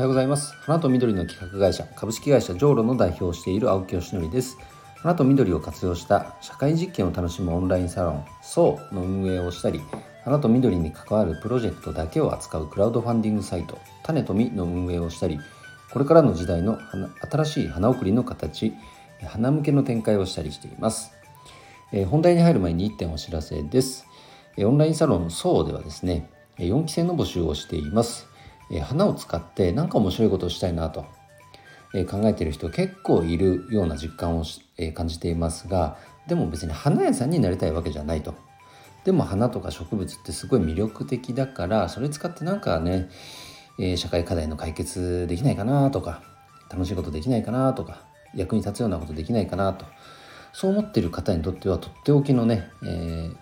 はようございます。花と緑の企画会社株式会社ジョーロの代表をしている青木よしのりです。花と緑を活用した社会実験を楽しむオンラインサロン SO の運営をしたり花と緑に関わるプロジェクトだけを扱うクラウドファンディングサイト種と実の運営をしたりこれからの時代の新しい花送りの形花向けの展開をしたりしています。え本題に入る前に1点お知らせです。オンラインサロン SO ではですね4期生の募集をしています。花を使って何か面白いことをしたいなと考えている人結構いるような実感を感じていますがでも別に花屋さんになりたいわけじゃないと。でも花とか植物ってすごい魅力的だからそれ使ってなんかね社会課題の解決できないかなとか楽しいことできないかなとか役に立つようなことできないかなとそう思ってる方にとってはとっておきのね、えー、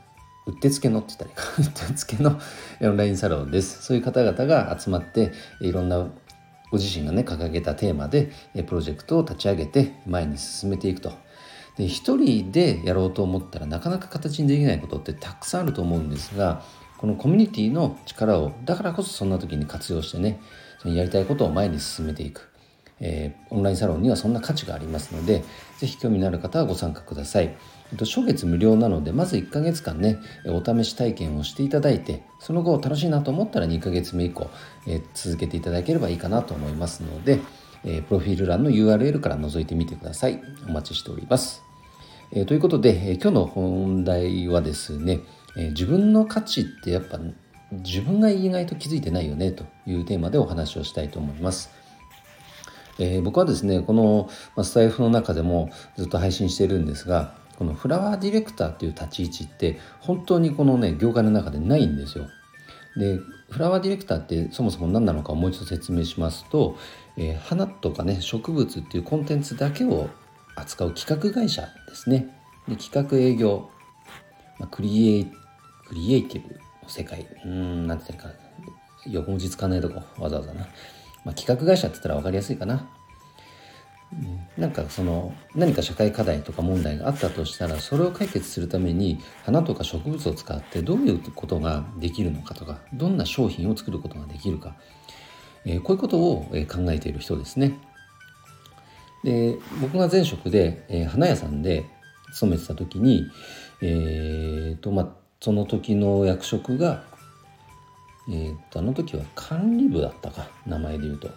うってつけのって言ったらいいか。うってつけの オンラインサロンです。そういう方々が集まっていろんなご自身がね掲げたテーマでプロジェクトを立ち上げて前に進めていくと。で一人でやろうと思ったらなかなか形にできないことってたくさんあると思うんですがこのコミュニティの力をだからこそそんな時に活用してねそのやりたいことを前に進めていく。えー、オンラインサロンにはそんな価値がありますので是非興味のある方はご参加ください。えっと初月無料なのでまず1ヶ月間ねお試し体験をしていただいてその後楽しいなと思ったら2ヶ月目以降、えー、続けていただければいいかなと思いますので、えー、プロフィール欄の URL から覗いてみてください。お待ちしております、え、ということで、え今日の本題はですね、え自分の価値ってやっぱ自分が意外と気づいてないよねというテーマでお話をしたいと思います。えー、僕はですねこの、スタイフの中でもずっと配信してるんですがこのフラワーディレクターっていう立ち位置って本当にこのね業界の中でないんですよ。でフラワーディレクターってそもそも何なのかをもう一度説明しますと、えー、花とかね植物っていうコンテンツだけを扱う企画会社ですね。で企画営業、まあ、クリエイクリエイティブの世界うんなんて言ったらいいか横文字使わないとこわざわざな。まあ、企画会社って言ったら分かりやすいかな。なんかその何か社会課題とか問題があったとしたらそれを解決するために花とか植物を使ってどういうことができるのかとかどんな商品を作ることができるか、えー、こういうことを考えている人ですね。で僕が前職で、えー、花屋さんで勤めてた時に、えーとまあ、その時の役職がえー、っとあの時は管理部だったか名前で言うと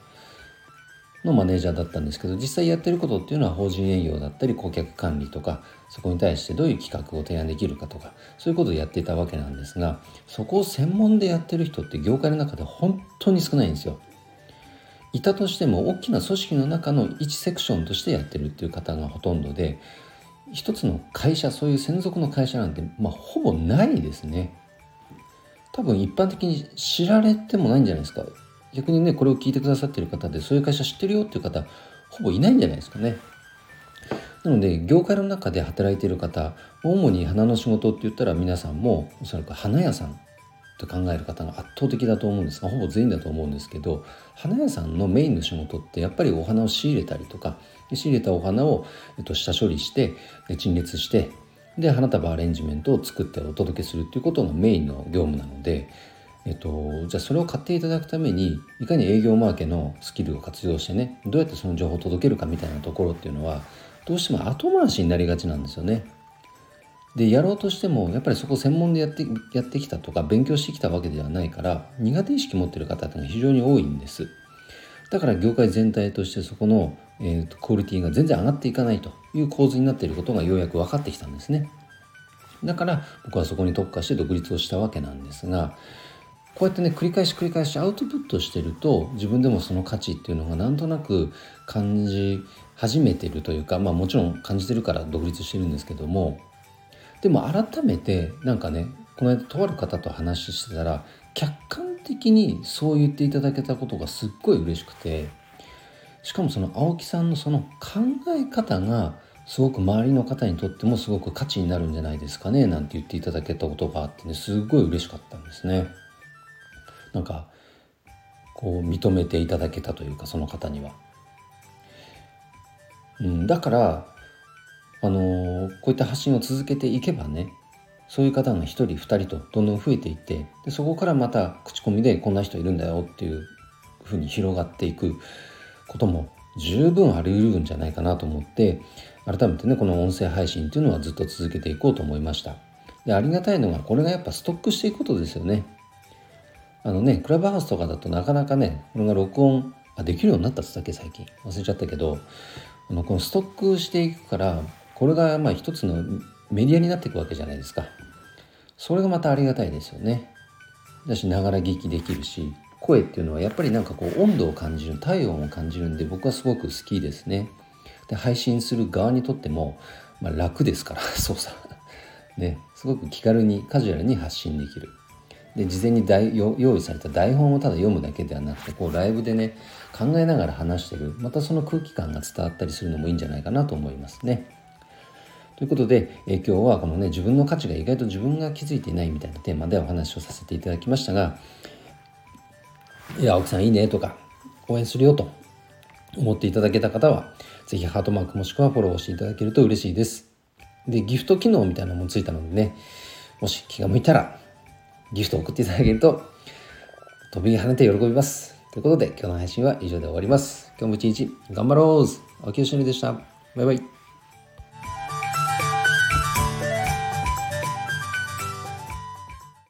のマネージャーだったんですけど実際やってることっていうのは法人営業だったり顧客管理とかそこに対してどういう企画を提案できるかとかそういうことをやっていたわけなんですがそこを専門でやってる人って業界の中で本当に少ないんですよ。いたとしても大きな組織の中の1セクションとしてやってるっていう方がほとんどで一つの会社そういう専属の会社なんて、まあ、ほぼないですね。多分一般的に知られてもないんじゃないですか。逆にねこれを聞いてくださってる方でそういう会社知ってるよっていう方ほぼいないんじゃないですかね。なので業界の中で働いている方主に花の仕事って言ったら皆さんもおそらく花屋さんと考える方が圧倒的だと思うんですがほぼ全員だと思うんですけど花屋さんのメインの仕事ってやっぱりお花を仕入れたりとか仕入れたお花を、えっと、下処理して陳列してで花束アレンジメントを作ってお届けするっていうことがメインの業務なので、えっと、じゃあそれを買っていただくためにいかに営業マーケのスキルを活用してねどうやってその情報を届けるかみたいなところっていうのはどうしても後回しになりがちなんですよね。でやろうとしてもやっぱりそこ専門でやってやってきたとか勉強してきたわけではないから苦手意識持ってる方っていうのは非常に多いんです。だから業界全体としてそこの、えーと、クオリティが全然上がっていかないという構図になっていることがようやく分かってきたんですね。だから僕はそこに特化して独立をしたわけなんですがこうやってね繰り返し繰り返しアウトプットしてると自分でもその価値っていうのがなんとなく感じ始めてるというかまあもちろん感じてるから独立してるんですけどもでも改めてなんかねこの間とある方と話してたら客観的にそう言っていただけたことがすっごい嬉しくてしかもその青木さんのその考え方がすごく周りの方にとってもすごく価値になるんじゃないですかねなんて言っていただけたことがあってねすごい嬉しかったんですね。なんかこう認めていただけたというかその方には。うん、だからあのー、こういった発信を続けていけばねそういう方が1人2人とどんどん増えていってでそこからまた口コミでこんな人いるんだよっていうふうに広がっていくことも十分あり得るんじゃないかなと思って改めてねこの音声配信っていうのはずっと続けていこうと思いました。でありがたいのがこれがやっぱストックしていくことですよね。あのねクラブハウスとかだとなかなかねこれが録音あできるようになったっつったっけ最近。忘れちゃったけどあのこのストックしていくからこれがまあ一つのメディアになっていくわけじゃないですか。それがまたありがたいですよね。だしながら聞きできるし声っていうのはやっぱりなんかこう温度を感じる体温を感じるんで僕はすごく好きですね。で配信する側にとっても、まあ、楽ですから 操作ねすごく気軽にカジュアルに発信できる。で事前に用意された台本をただ読むだけではなくてこうライブでね考えながら話してる。またその空気感が伝わったりするのもいいんじゃないかなと思いますね。ということで、え今日はこのね自分の価値が意外と自分が気づいていないみたいなテーマでお話をさせていただきましたが「いや青木さんいいね」とか「応援するよ」と思っていただけた方は是非ハートマークもしくはフォローしていただけると嬉しいです。でギフト機能みたいなのもついたのでねもし気が向いたらギフトを送っていただけると飛び跳ねて喜びます。ということで今日の配信は以上で終わります。今日も一日頑張ろう青木よしのりでした。バイバイ。